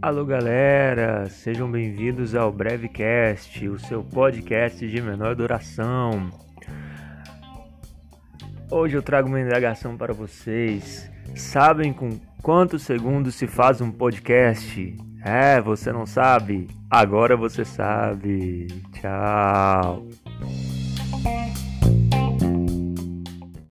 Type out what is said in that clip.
Alô galera, sejam bem-vindos ao Brevecast, o seu podcast de menor duração. Hoje eu trago uma indagação para vocês. Sabem com quantos segundos se faz um podcast? É, você não sabe? Agora você sabe. Tchau.